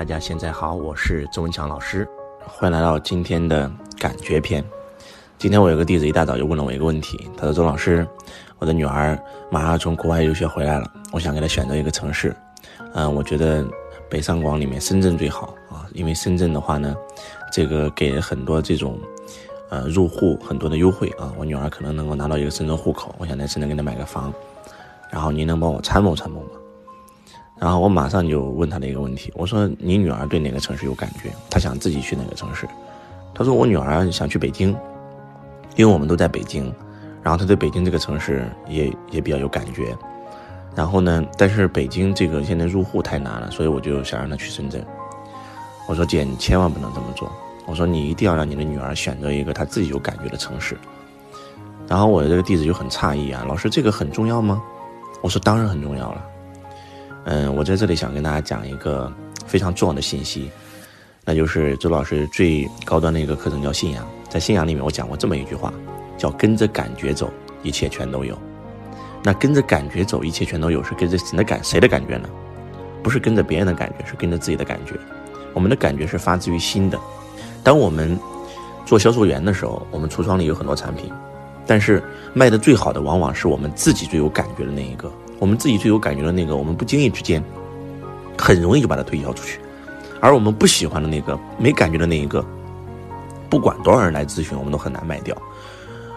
大家现在好，我是周文强老师，欢迎来到今天的感觉篇。今天我有个弟子一大早就问了我一个问题，他说：“周老师，我的女儿马上从国外留学回来了，我想给她选择一个城市。嗯，我觉得北上广里面深圳最好啊，因为深圳的话呢，这个给很多这种呃入户很多的优惠啊，我女儿可能能够拿到一个深圳户口，我想在深圳给她买个房，然后您能帮我参谋参谋吗？”然后我马上就问他的一个问题，我说：“你女儿对哪个城市有感觉？她想自己去哪个城市？”他说：“我女儿想去北京，因为我们都在北京，然后她对北京这个城市也也比较有感觉。然后呢，但是北京这个现在入户太难了，所以我就想让她去深圳。”我说：“姐，你千万不能这么做。我说你一定要让你的女儿选择一个她自己有感觉的城市。”然后我的这个弟子就很诧异啊，老师这个很重要吗？我说：“当然很重要了。”嗯，我在这里想跟大家讲一个非常重要的信息，那就是周老师最高端的一个课程叫信仰。在信仰里面，我讲过这么一句话，叫跟着感觉走，一切全都有。那跟着感觉走，一切全都有，是跟着谁的感谁的感觉呢？不是跟着别人的感觉，是跟着自己的感觉。我们的感觉是发自于心的。当我们做销售员的时候，我们橱窗里有很多产品，但是卖的最好的往往是我们自己最有感觉的那一个。我们自己最有感觉的那个，我们不经意之间，很容易就把它推销出去；而我们不喜欢的那个、没感觉的那一个，不管多少人来咨询，我们都很难卖掉。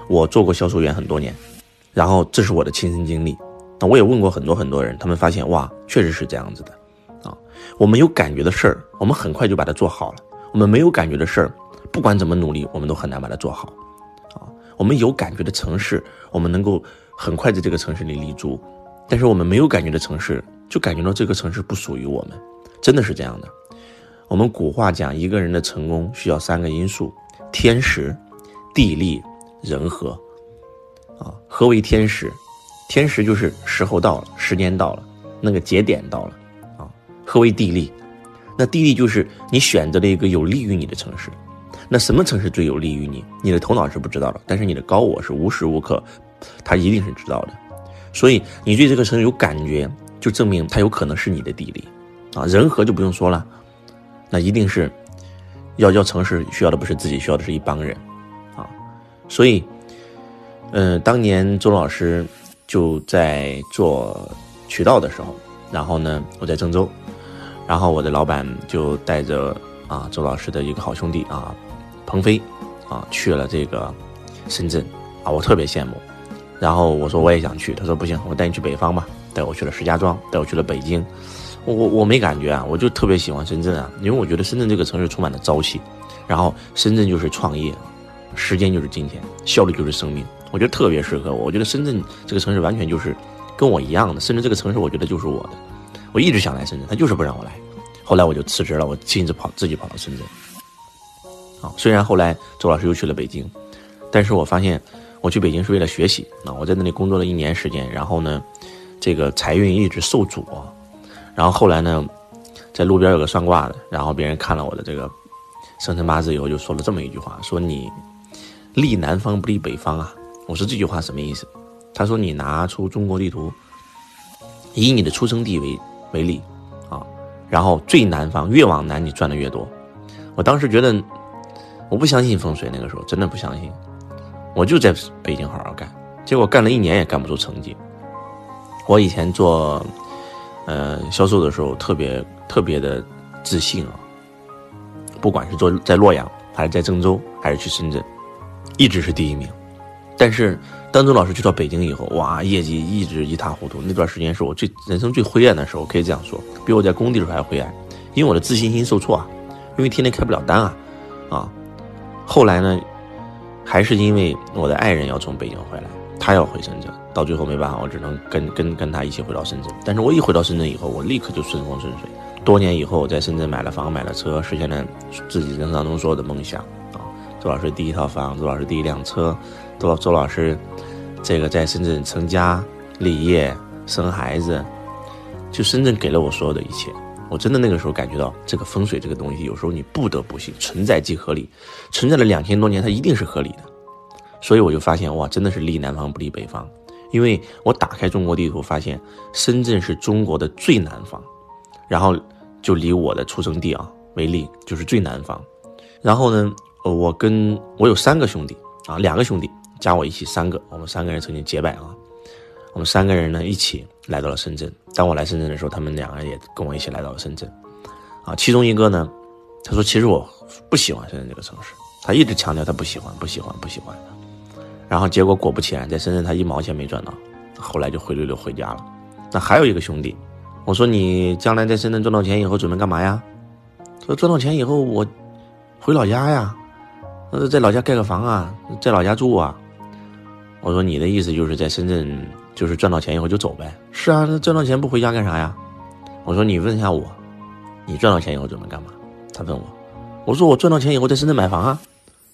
我做过销售员很多年，然后这是我的亲身经历。那我也问过很多很多人，他们发现哇，确实是这样子的啊。我们有感觉的事儿，我们很快就把它做好了；我们没有感觉的事儿，不管怎么努力，我们都很难把它做好啊。我们有感觉的城市，我们能够很快在这个城市里立足。但是我们没有感觉的城市，就感觉到这个城市不属于我们，真的是这样的。我们古话讲，一个人的成功需要三个因素：天时、地利、人和。啊，何为天时？天时就是时候到了，时间到了，那个节点到了。啊，何为地利？那地利就是你选择了一个有利于你的城市。那什么城市最有利于你？你的头脑是不知道的，但是你的高我是无时无刻，他一定是知道的。所以你对这个城市有感觉，就证明它有可能是你的地理，啊，人和就不用说了，那一定是，要要城市需要的不是自己，需要的是一帮人，啊，所以，嗯，当年周老师就在做渠道的时候，然后呢，我在郑州，然后我的老板就带着啊周老师的一个好兄弟啊，鹏飞，啊去了这个深圳，啊，我特别羡慕。然后我说我也想去，他说不行，我带你去北方吧，带我去了石家庄，带我去了北京，我我没感觉啊，我就特别喜欢深圳啊，因为我觉得深圳这个城市充满了朝气，然后深圳就是创业，时间就是金钱，效率就是生命，我觉得特别适合我，我觉得深圳这个城市完全就是跟我一样的，甚至这个城市我觉得就是我的，我一直想来深圳，他就是不让我来，后来我就辞职了，我亲自跑自己跑到深圳，啊，虽然后来周老师又去了北京，但是我发现。我去北京是为了学习啊！我在那里工作了一年时间，然后呢，这个财运一直受阻，然后后来呢，在路边有个算卦的，然后别人看了我的这个生辰八字以后，就说了这么一句话：说你立南方不立北方啊！我说这句话什么意思？他说你拿出中国地图，以你的出生地为为例啊，然后最南方越往南你赚的越多。我当时觉得我不相信风水，那个时候真的不相信。我就在北京好好干，结果干了一年也干不出成绩。我以前做，呃，销售的时候特别特别的自信啊，不管是做在洛阳，还是在郑州，还是去深圳，一直是第一名。但是当周老师去到北京以后，哇，业绩一直一塌糊涂。那段时间是我最人生最灰暗的时候，可以这样说，比我在工地时候还灰暗，因为我的自信心受挫啊，因为天天开不了单啊，啊，后来呢？还是因为我的爱人要从北京回来，他要回深圳，到最后没办法，我只能跟跟跟他一起回到深圳。但是我一回到深圳以后，我立刻就顺风顺水。多年以后，我在深圳买了房，买了车，实现了自己人生当中所有的梦想啊！周老师第一套房，周老师第一辆车，周周老师这个在深圳成家立业、生孩子，就深圳给了我所有的一切。我真的那个时候感觉到，这个风水这个东西，有时候你不得不信，存在即合理，存在了两千多年，它一定是合理的。所以我就发现，哇，真的是立南方不立北方，因为我打开中国地图，发现深圳是中国的最南方，然后就离我的出生地啊为例，就是最南方。然后呢，我跟我有三个兄弟啊，两个兄弟加我一起三个，我们三个人曾经结拜啊。我们三个人呢一起来到了深圳。当我来深圳的时候，他们两个人也跟我一起来到了深圳。啊，其中一个呢，他说其实我不喜欢深圳这个城市，他一直强调他不喜欢，不喜欢，不喜欢。然后结果果不其然，在深圳他一毛钱没赚到，后来就灰溜溜回家了。那还有一个兄弟，我说你将来在深圳赚到钱以后准备干嘛呀？他说赚到钱以后我回老家呀，呃，在老家盖个房啊，在老家住啊。我说你的意思就是在深圳就是赚到钱以后就走呗？是啊，那赚到钱不回家干啥呀？我说你问一下我，你赚到钱以后准备干嘛？他问我，我说我赚到钱以后在深圳买房啊，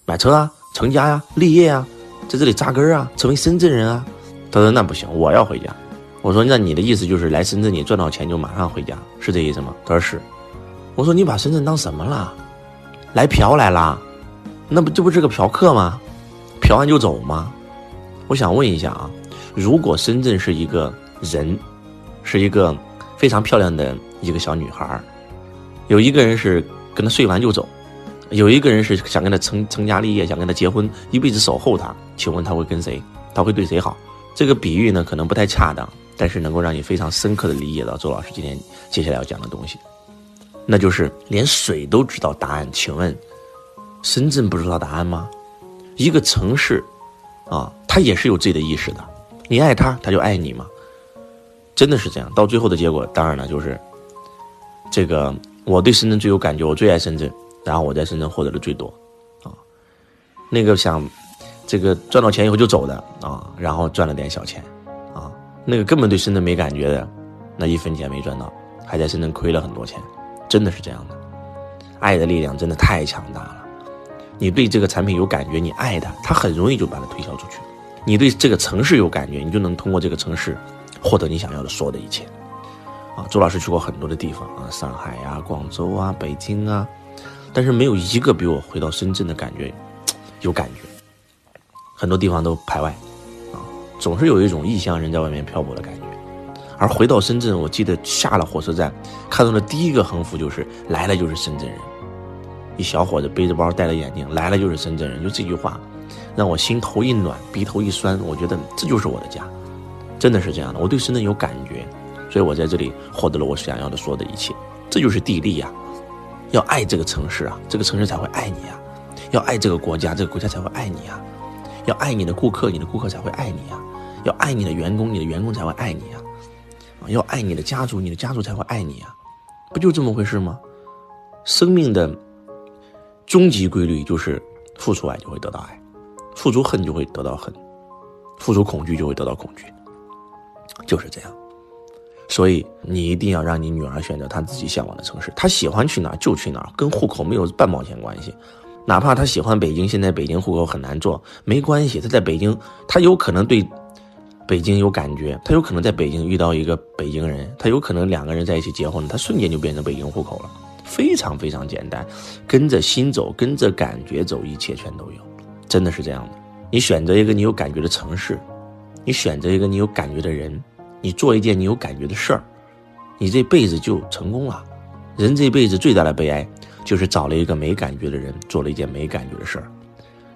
买车啊，成家呀，立业啊。在这里扎根啊，成为深圳人啊！他说那不行，我要回家。我说那你的意思就是来深圳，你赚到钱就马上回家，是这意思吗？他说是。我说你把深圳当什么了？来嫖来了？那不这不是个嫖客吗？嫖完就走吗？我想问一下啊，如果深圳是一个人，是一个非常漂亮的一个小女孩，有一个人是跟她睡完就走。有一个人是想跟她成成家立业，想跟她结婚，一辈子守候她。请问她会跟谁？她会对谁好？这个比喻呢，可能不太恰当，但是能够让你非常深刻的理解到周老师今天接下来要讲的东西，那就是连水都知道答案。请问，深圳不知道答案吗？一个城市，啊，它也是有自己的意识的。你爱他，他就爱你吗？真的是这样。到最后的结果，当然了，就是这个我对深圳最有感觉，我最爱深圳。然后我在深圳获得的最多，啊，那个想这个赚到钱以后就走的啊，然后赚了点小钱，啊，那个根本对深圳没感觉的，那一分钱没赚到，还在深圳亏了很多钱，真的是这样的。爱的力量真的太强大了，你对这个产品有感觉，你爱它，它很容易就把它推销出去；你对这个城市有感觉，你就能通过这个城市获得你想要的所有的一切。啊，周老师去过很多的地方啊，上海呀、广州啊、北京啊。但是没有一个比我回到深圳的感觉有感觉，很多地方都排外，啊，总是有一种异乡人在外面漂泊的感觉。而回到深圳，我记得下了火车站，看到的第一个横幅就是“来了就是深圳人”，一小伙子背着包戴着眼镜，来了就是深圳人，就这句话，让我心头一暖，鼻头一酸，我觉得这就是我的家，真的是这样的。我对深圳有感觉，所以我在这里获得了我想要的所有的一切，这就是地利呀。要爱这个城市啊，这个城市才会爱你啊；要爱这个国家，这个国家才会爱你啊；要爱你的顾客，你的顾客才会爱你啊；要爱你的员工，你的员工才会爱你啊；啊，要爱你的家族，你的家族才会爱你啊。不就这么回事吗？生命的终极规律就是付出爱就会得到爱，付出恨就会得到恨，付出恐惧就会得到恐惧，就是这样。所以你一定要让你女儿选择她自己向往的城市，她喜欢去哪儿就去哪儿，跟户口没有半毛钱关系。哪怕她喜欢北京，现在北京户口很难做，没关系。她在北京，她有可能对北京有感觉，她有可能在北京遇到一个北京人，她有可能两个人在一起结婚，她瞬间就变成北京户口了，非常非常简单。跟着心走，跟着感觉走，一切全都有，真的是这样的。你选择一个你有感觉的城市，你选择一个你有感觉的人。你做一件你有感觉的事儿，你这辈子就成功了。人这辈子最大的悲哀，就是找了一个没感觉的人，做了一件没感觉的事儿。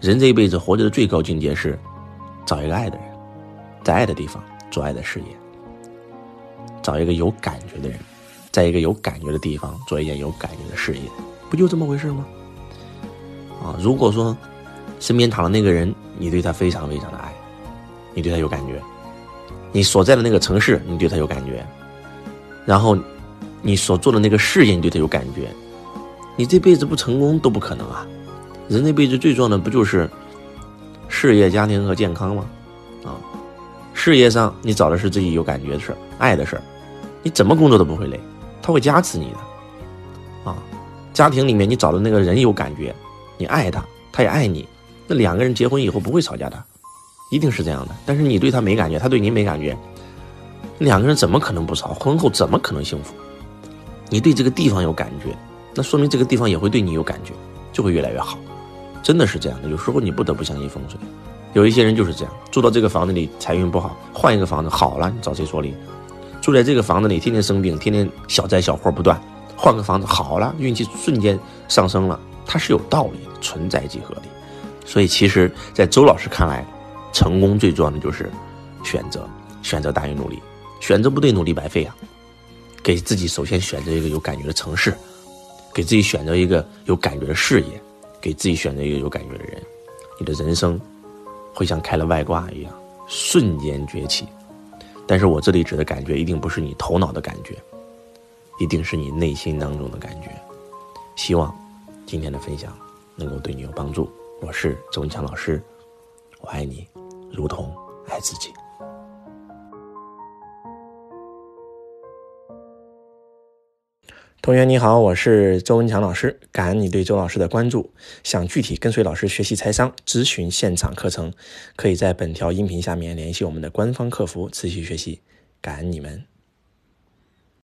人这一辈子活着的最高境界是，找一个爱的人，在爱的地方做爱的事业。找一个有感觉的人，在一个有感觉的地方做一件有感觉的事业，不就这么回事吗？啊，如果说身边躺的那个人，你对他非常非常的爱，你对他有感觉。你所在的那个城市，你对他有感觉，然后，你所做的那个事业，你对他有感觉，你这辈子不成功都不可能啊！人这辈子最重要的不就是事业、家庭和健康吗？啊，事业上你找的是自己有感觉的事爱的事你怎么工作都不会累，他会加持你的。啊，家庭里面你找的那个人有感觉，你爱他，他也爱你，那两个人结婚以后不会吵架的。一定是这样的，但是你对他没感觉，他对你没感觉，两个人怎么可能不吵？婚后怎么可能幸福？你对这个地方有感觉，那说明这个地方也会对你有感觉，就会越来越好。真的是这样的，有时候你不得不相信风水。有一些人就是这样，住到这个房子里财运不好，换一个房子好了，你找谁说理？住在这个房子里，天天生病，天天小灾小祸不断，换个房子好了，运气瞬间上升了，它是有道理的，存在即合理。所以，其实，在周老师看来，成功最重要的就是选择，选择大于努力，选择不对，努力白费啊！给自己首先选择一个有感觉的城市，给自己选择一个有感觉的事业，给自己选择一个有感觉的人，你的人生会像开了外挂一样，瞬间崛起。但是我这里指的感觉，一定不是你头脑的感觉，一定是你内心当中的感觉。希望今天的分享能够对你有帮助。我是周文强老师，我爱你，如同爱自己。同学你好，我是周文强老师，感恩你对周老师的关注。想具体跟随老师学习财商、咨询现场课程，可以在本条音频下面联系我们的官方客服，持续学习。感恩你们。